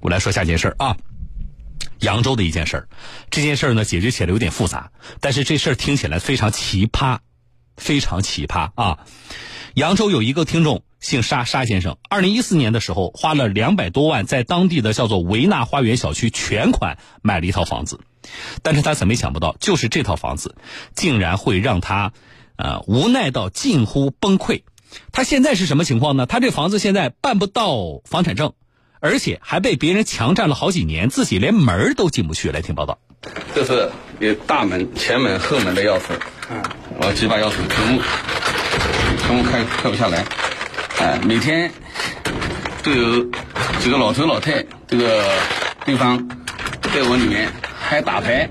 我来说下件事儿啊，扬州的一件事儿，这件事儿呢解决起来有点复杂，但是这事儿听起来非常奇葩，非常奇葩啊！扬州有一个听众姓沙，沙先生，二零一四年的时候花了两百多万，在当地的叫做维纳花园小区全款买了一套房子，但是他怎么也想不到，就是这套房子竟然会让他呃无奈到近乎崩溃。他现在是什么情况呢？他这房子现在办不到房产证。而且还被别人强占了好几年，自己连门都进不去。来听报道，这是有大门、前门、后门的钥匙，嗯，我几把钥匙全部全部开开不下来，哎，每天都有几个老头老太这个对方在我里面还打牌，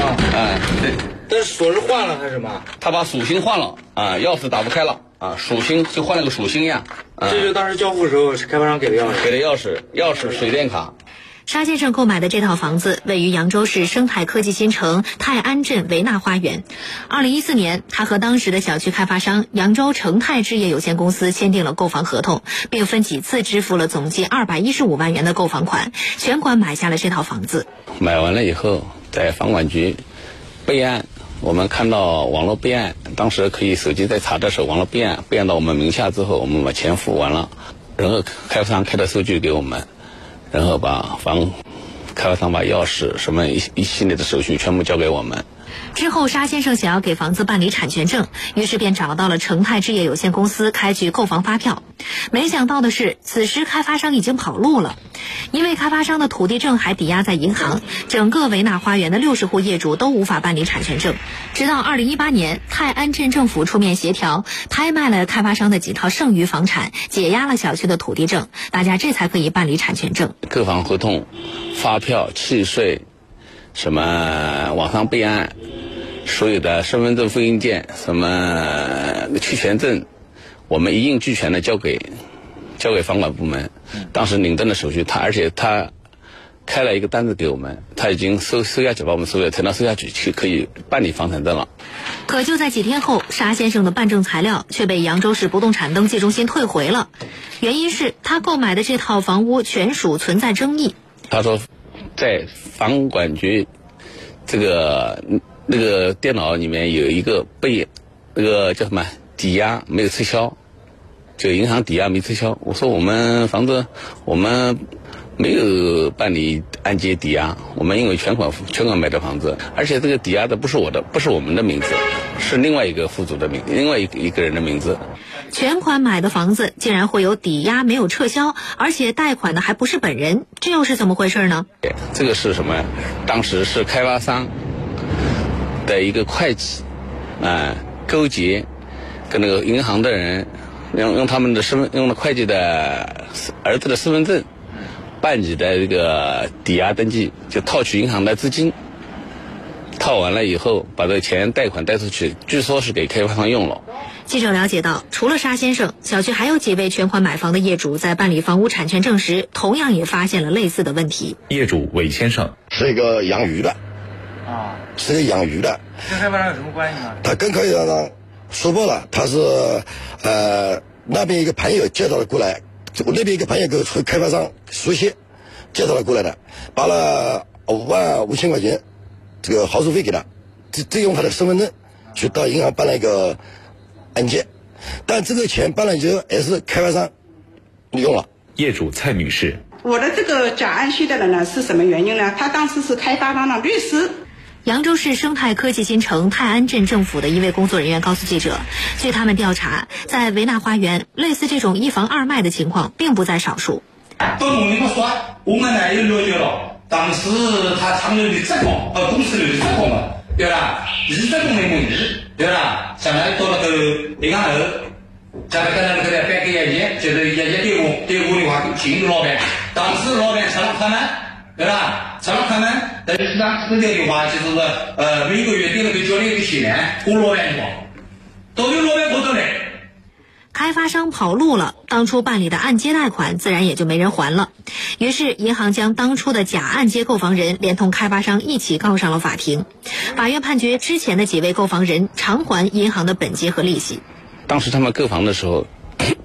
啊，哎，对，但是锁是换了还是什么？他把锁芯换了，啊，钥匙打不开了，啊，属性就换了个属性呀。这就当时交付时候是开发商给的钥匙，给的钥匙，钥匙、水电卡。沙先生购买的这套房子位于扬州市生态科技新城泰安镇维纳花园。二零一四年，他和当时的小区开发商扬州成泰置业有限公司签订了购房合同，并分几次支付了总计二百一十五万元的购房款，全款买下了这套房子。买完了以后，在房管局备案。我们看到网络备案，当时可以手机在查的时候，网络备案备案到我们名下之后，我们把钱付完了，然后开发商开的收据给我们，然后把房开发商把钥匙什么一一系列的手续全部交给我们。之后，沙先生想要给房子办理产权证，于是便找到了成泰置业有限公司开具购房发票。没想到的是，此时开发商已经跑路了，因为开发商的土地证还抵押在银行，整个维纳花园的六十户业主都无法办理产权证。直到二零一八年，泰安镇政府出面协调，拍卖了开发商的几套剩余房产，解压了小区的土地证，大家这才可以办理产权证。购房合同、发票、契税。什么网上备案，所有的身份证复印件，什么去权证，我们一应俱全的交给交给房管部门。当时领证的手续，他而且他开了一个单子给我们，他已经收收下去，把我们所有材料收下去，去可以办理房产证了。可就在几天后，沙先生的办证材料却被扬州市不动产登记中心退回了，原因是他购买的这套房屋权属存在争议。他说。在房管局这个那个电脑里面有一个被那个叫什么抵押没有撤销，就银行抵押没撤销。我说我们房子我们没有办理按揭抵押，我们因为全款全款买的房子，而且这个抵押的不是我的，不是我们的名字，是另外一个户主的名，另外一一个人的名字。全款买的房子竟然会有抵押没有撤销，而且贷款的还不是本人，这又是怎么回事呢？这个是什么？当时是开发商的一个会计啊，勾结跟那个银行的人，用用他们的身份，用了会计的儿子的身份证办理的这个抵押登记，就套取银行的资金。套完了以后，把这个钱贷款贷出去，据说是给开发商用了。记者了解到，除了沙先生，小区还有几位全款买房的业主在办理房屋产权证时，同样也发现了类似的问题。业主韦先生是一个养鱼的，啊，是个养鱼的，跟开发商有什么关系呢？他跟开发商说破了，他是呃那边一个朋友介绍的过来，我那边一个朋友给和开发商熟悉，介绍他过来的，把了五万五千块钱这个好处费给他，这这用他的身份证去到银行办了一个。按揭，但这个钱办了之后也是开发商用了。业主蔡女士，我的这个假按揭的人呢是什么原因呢？他当时是开发商的律师。扬州市生态科技新城泰安镇政府的一位工作人员告诉记者，据他们调查，在维纳花园，类似这种一房二卖的情况并不在少数。不容易不说，我们呢也了解了，当时他厂里的职工和公司里的职工们。对吧，一直都没满意，对啦，现在到了个银行后，现在跟他们在办个业绩，就是业绩对我对我的话请个老板，当时老板吃了开门，对啦，吃了开门，但是市场这边的话就是呃每个月给那个交了一个钱，我老板的话，都有老板过得来。开发商跑路了，当初办理的按揭贷款自然也就没人还了。于是银行将当初的假按揭购房人连同开发商一起告上了法庭。法院判决之前的几位购房人偿还银行的本金和利息。当时他们购房的时候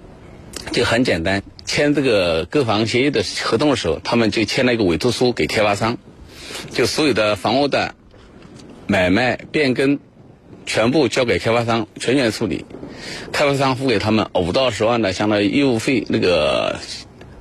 就很简单，签这个购房协议的合同的时候，他们就签了一个委托书给开发商，就所有的房屋的买卖变更全部交给开发商全权处理，开发商付给他们五到十万的相当于业务费那个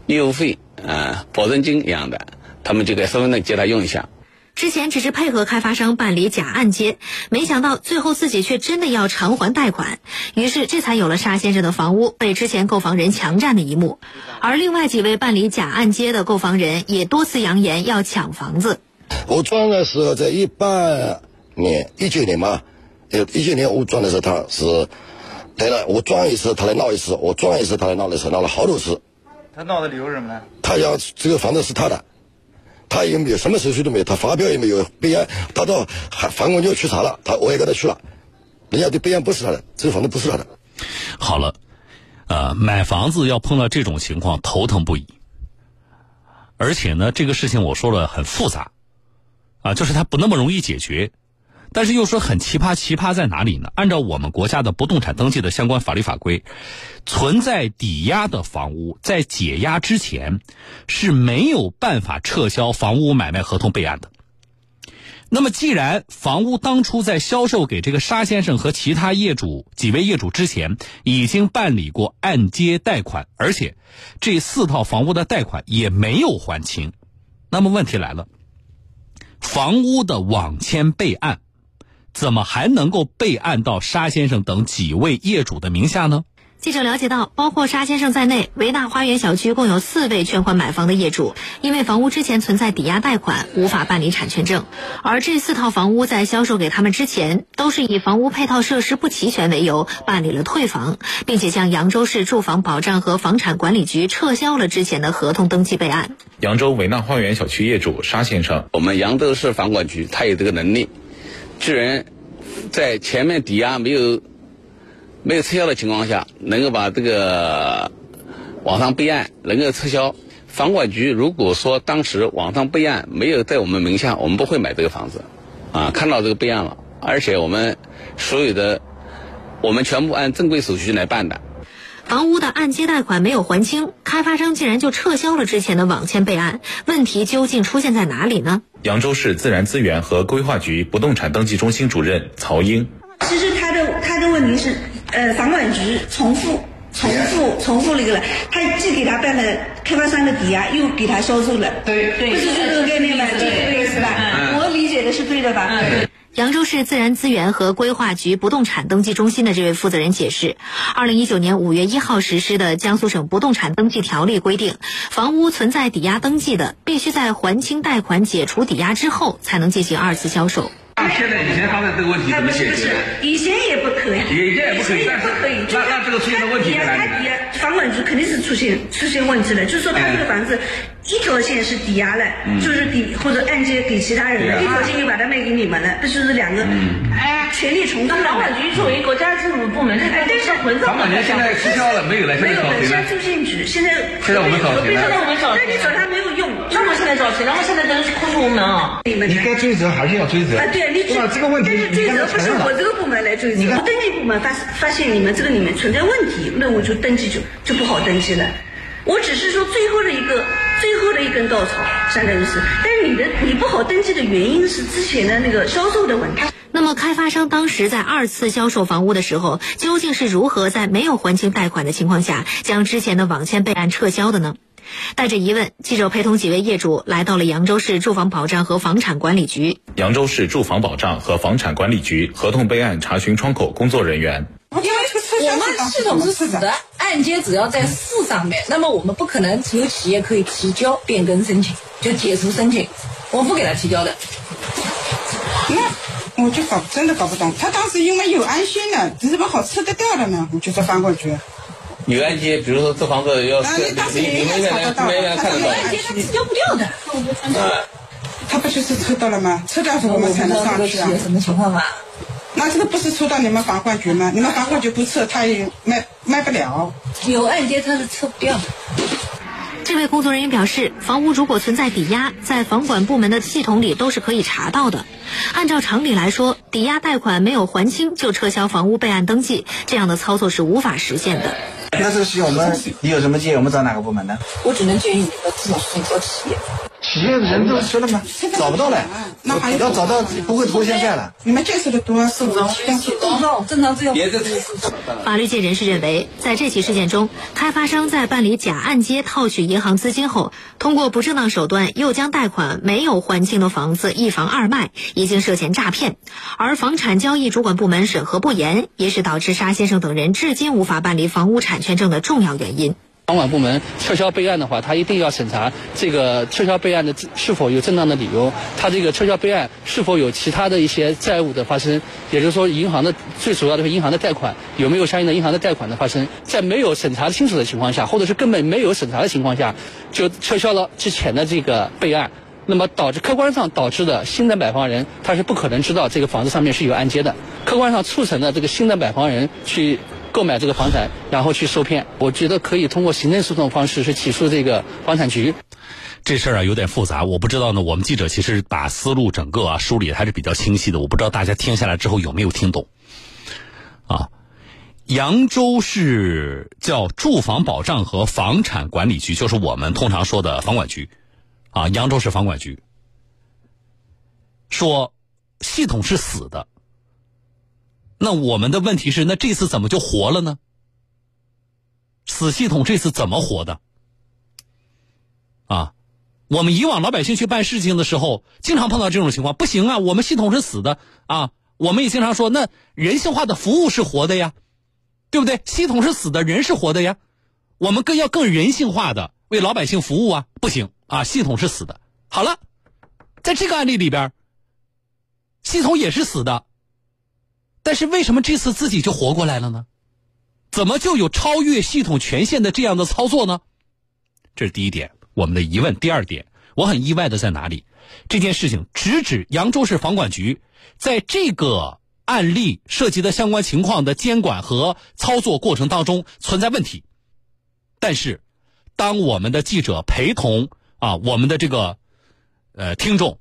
业务费啊、保证金一样的，他们就给身份证借他用一下。之前只是配合开发商办理假按揭，没想到最后自己却真的要偿还贷款，于是这才有了沙先生的房屋被之前购房人强占的一幕。而另外几位办理假按揭的购房人也多次扬言要抢房子。我装的时候在一八年、一九年嘛，呃，一九年我装的时候他是来了，我装一次他来闹一次，我装一次他来闹一次，闹了好多次。他闹的理由是什么呢？他要这个房子是他的，他也没有什么手续都没有，他发票也没有备案，他到还房管局去查了，他我也跟他去了，人家的备案不是他的，这个房子不是他的。好了，呃，买房子要碰到这种情况，头疼不已。而且呢，这个事情我说了很复杂，啊，就是它不那么容易解决，但是又说很奇葩，奇葩在哪里呢？按照我们国家的不动产登记的相关法律法规，存在抵押的房屋在解押之前是没有办法撤销房屋买卖合同备案的。那么，既然房屋当初在销售给这个沙先生和其他业主几位业主之前已经办理过按揭贷款，而且这四套房屋的贷款也没有还清，那么问题来了，房屋的网签备案，怎么还能够备案到沙先生等几位业主的名下呢？记者了解到，包括沙先生在内，维纳花园小区共有四位全款买房的业主，因为房屋之前存在抵押贷款，无法办理产权证。而这四套房屋在销售给他们之前，都是以房屋配套设施不齐全为由办理了退房，并且向扬州市住房保障和房产管理局撤销了之前的合同登记备案。扬州维纳花园小区业主沙先生，我们扬州市房管局他有这个能力，居然在前面抵押没有没有撤销的情况下，能够把这个网上备案能够撤销。房管局如果说当时网上备案没有在我们名下，我们不会买这个房子，啊，看到这个备案了，而且我们所有的我们全部按正规手续来办的。房屋的按揭贷款没有还清，开发商竟然就撤销了之前的网签备案，问题究竟出现在哪里呢？扬州市自然资源和规划局不动产登记中心主任曹英。其实他的他的问题是，呃，房管局重复。重复重复了一个了，他既给他办了开发商的抵押，又给他销售了，对对，不是这个概念吧？这个对是吧？我理解的是对的吧？扬州市自然资源和规划局不动产登记中心的这位负责人解释，二零一九年五月一号实施的江苏省不动产登记条例规定，房屋存在抵押登记的，必须在还清贷款、解除抵押之后，才能进行二次销售。现在以前发生这个问题怎么解决？以前也不可以，以前也不可以，以前也不可以。那那这个出现的问题在哪里？他抵押，房管局肯定是出现出现问题了，就是说他这个房子一条线是抵押了，就是抵或者按揭给其他人了，一条线又把它卖给你们了，这就是两个哎权力重复了。房管局作为国家政府部门，这但是混房管局现在撤销了，没有了，现没有了，在找谁呢现在？住建局现在现在我们找谁呢现在我们找谁那你找他没有用，那么现在找谁？那么现在真是空出无门啊！你们你该追责还是要追责啊，对，你追？这个问题但是追责不是我这个部门来追责，我登记部门发发现你们这个里面存在问题，那我就登记就就不好登记了。我只是说最后的一个最后的一根稻草，相当于是，但是你的你不好登记的原因是之前的那个销售的问题。那么，开发商当时在二次销售房屋的时候，究竟是如何在没有还清贷款的情况下，将之前的网签备案撤销的呢？带着疑问，记者陪同几位业主来到了扬州市住房保障和房产管理局。扬州市住房保障和房产管理局合同备案查询窗口工作人员。因为我们系统是死的，按揭只要在市上面，那么我们不可能只有企业可以提交变更申请，就解除申请，我不给他提交的。那我就搞真的搞不懂，他当时因为有安心的，怎么好撤得掉了呢？我就说房管局。有按揭，比如说这房子要啊，你当时你你们应该来，你们应该看得到。按揭他提交不掉的。他不就是抽到了吗？抽到时候我们才能上去啊。什么情况啊？那这个不是抽到你们房管局吗？你们房管局不撤，他也卖卖不了。有按揭他是撤不掉的。这位工作人员表示，房屋如果存在抵押，在房管部门的系统里都是可以查到的。按照常理来说，抵押贷款没有还清就撤销房屋备案登记，这样的操作是无法实现的。那这个事情我们你有什么建议？我们找哪个部门呢？我只能建议你们这种事情找企业。企业的人都说了吗？找不到了，那还要找到不会拖现在了。你们见识的多，是我正常正常只有别的法律界人士认为，在这起事件中，开发商在办理假按揭套取银行资金后，通过不正当手段又将贷款没有还清的房子一房二卖，已经涉嫌诈骗。而房产交易主管部门审核不严，也是导致沙先生等人至今无法办理房屋产权证的重要原因。房管部门撤销备案的话，他一定要审查这个撤销备案的是否有正当的理由，他这个撤销备案是否有其他的一些债务的发生，也就是说，银行的最主要的是银行的贷款有没有相应的银行的贷款的发生，在没有审查清楚的情况下，或者是根本没有审查的情况下，就撤销了之前的这个备案，那么导致客观上导致的新的买房人他是不可能知道这个房子上面是有按揭的，客观上促成了这个新的买房人去。购买这个房产，然后去受骗，我觉得可以通过行政诉讼方式去起诉这个房产局。这事儿啊有点复杂，我不知道呢。我们记者其实把思路整个啊梳理还是比较清晰的，我不知道大家听下来之后有没有听懂。啊，扬州市叫住房保障和房产管理局，就是我们通常说的房管局。啊，扬州市房管局说系统是死的。那我们的问题是，那这次怎么就活了呢？死系统这次怎么活的？啊，我们以往老百姓去办事情的时候，经常碰到这种情况，不行啊，我们系统是死的啊。我们也经常说，那人性化的服务是活的呀，对不对？系统是死的，人是活的呀。我们更要更人性化的为老百姓服务啊，不行啊，系统是死的。好了，在这个案例里边，系统也是死的。但是为什么这次自己就活过来了呢？怎么就有超越系统权限的这样的操作呢？这是第一点，我们的疑问。第二点，我很意外的在哪里？这件事情直指扬州市房管局在这个案例涉及的相关情况的监管和操作过程当中存在问题。但是，当我们的记者陪同啊我们的这个呃听众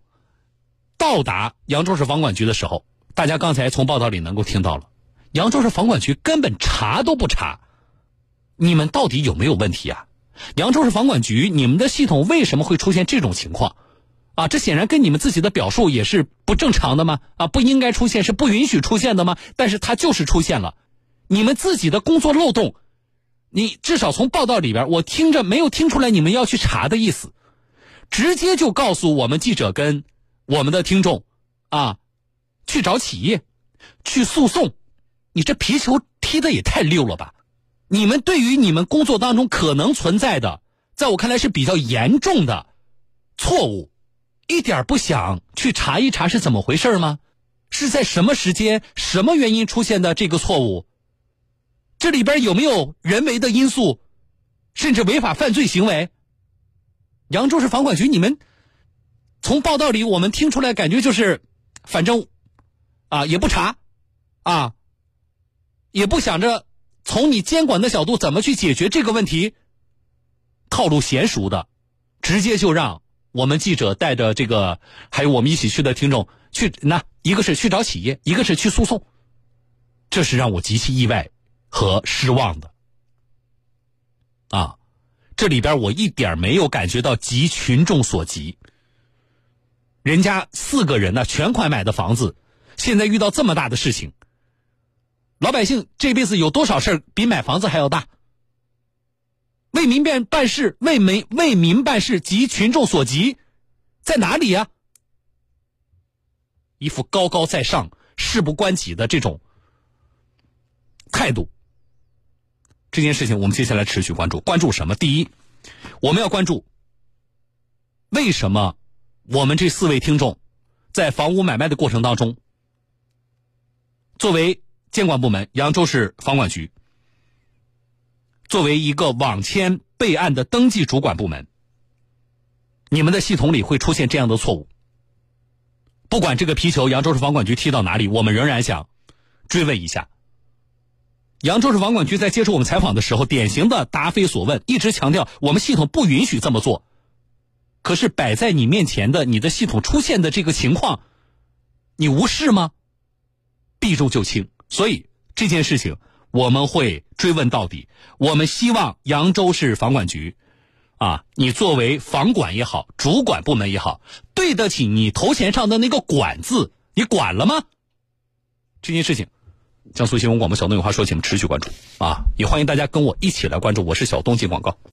到达扬州市房管局的时候。大家刚才从报道里能够听到了，扬州市房管局根本查都不查，你们到底有没有问题啊？扬州市房管局，你们的系统为什么会出现这种情况？啊，这显然跟你们自己的表述也是不正常的吗？啊，不应该出现，是不允许出现的吗？但是它就是出现了，你们自己的工作漏洞，你至少从报道里边，我听着没有听出来你们要去查的意思，直接就告诉我们记者跟我们的听众，啊。去找企业，去诉讼，你这皮球踢的也太溜了吧！你们对于你们工作当中可能存在的，在我看来是比较严重的错误，一点不想去查一查是怎么回事吗？是在什么时间、什么原因出现的这个错误？这里边有没有人为的因素，甚至违法犯罪行为？扬州市房管局，你们从报道里我们听出来，感觉就是，反正。啊，也不查，啊，也不想着从你监管的角度怎么去解决这个问题，套路娴熟的，直接就让我们记者带着这个，还有我们一起去的听众去，那一个是去找企业，一个是去诉讼，这是让我极其意外和失望的。啊，这里边我一点没有感觉到急群众所急，人家四个人呢全款买的房子。现在遇到这么大的事情，老百姓这辈子有多少事比买房子还要大？为民办办事，为民为民办事，急群众所急，在哪里呀？一副高高在上、事不关己的这种态度。这件事情我们接下来持续关注，关注什么？第一，我们要关注为什么我们这四位听众在房屋买卖的过程当中。作为监管部门，扬州市房管局作为一个网签备案的登记主管部门，你们的系统里会出现这样的错误。不管这个皮球扬州市房管局踢到哪里，我们仍然想追问一下：扬州市房管局在接受我们采访的时候，典型的答非所问，一直强调我们系统不允许这么做。可是摆在你面前的，你的系统出现的这个情况，你无视吗？避重就轻，所以这件事情我们会追问到底。我们希望扬州市房管局，啊，你作为房管也好，主管部门也好，对得起你头衔上的那个“管”字，你管了吗？这件事情，江苏新闻广播小东有话说，请持续关注啊！也欢迎大家跟我一起来关注。我是小东，进广告。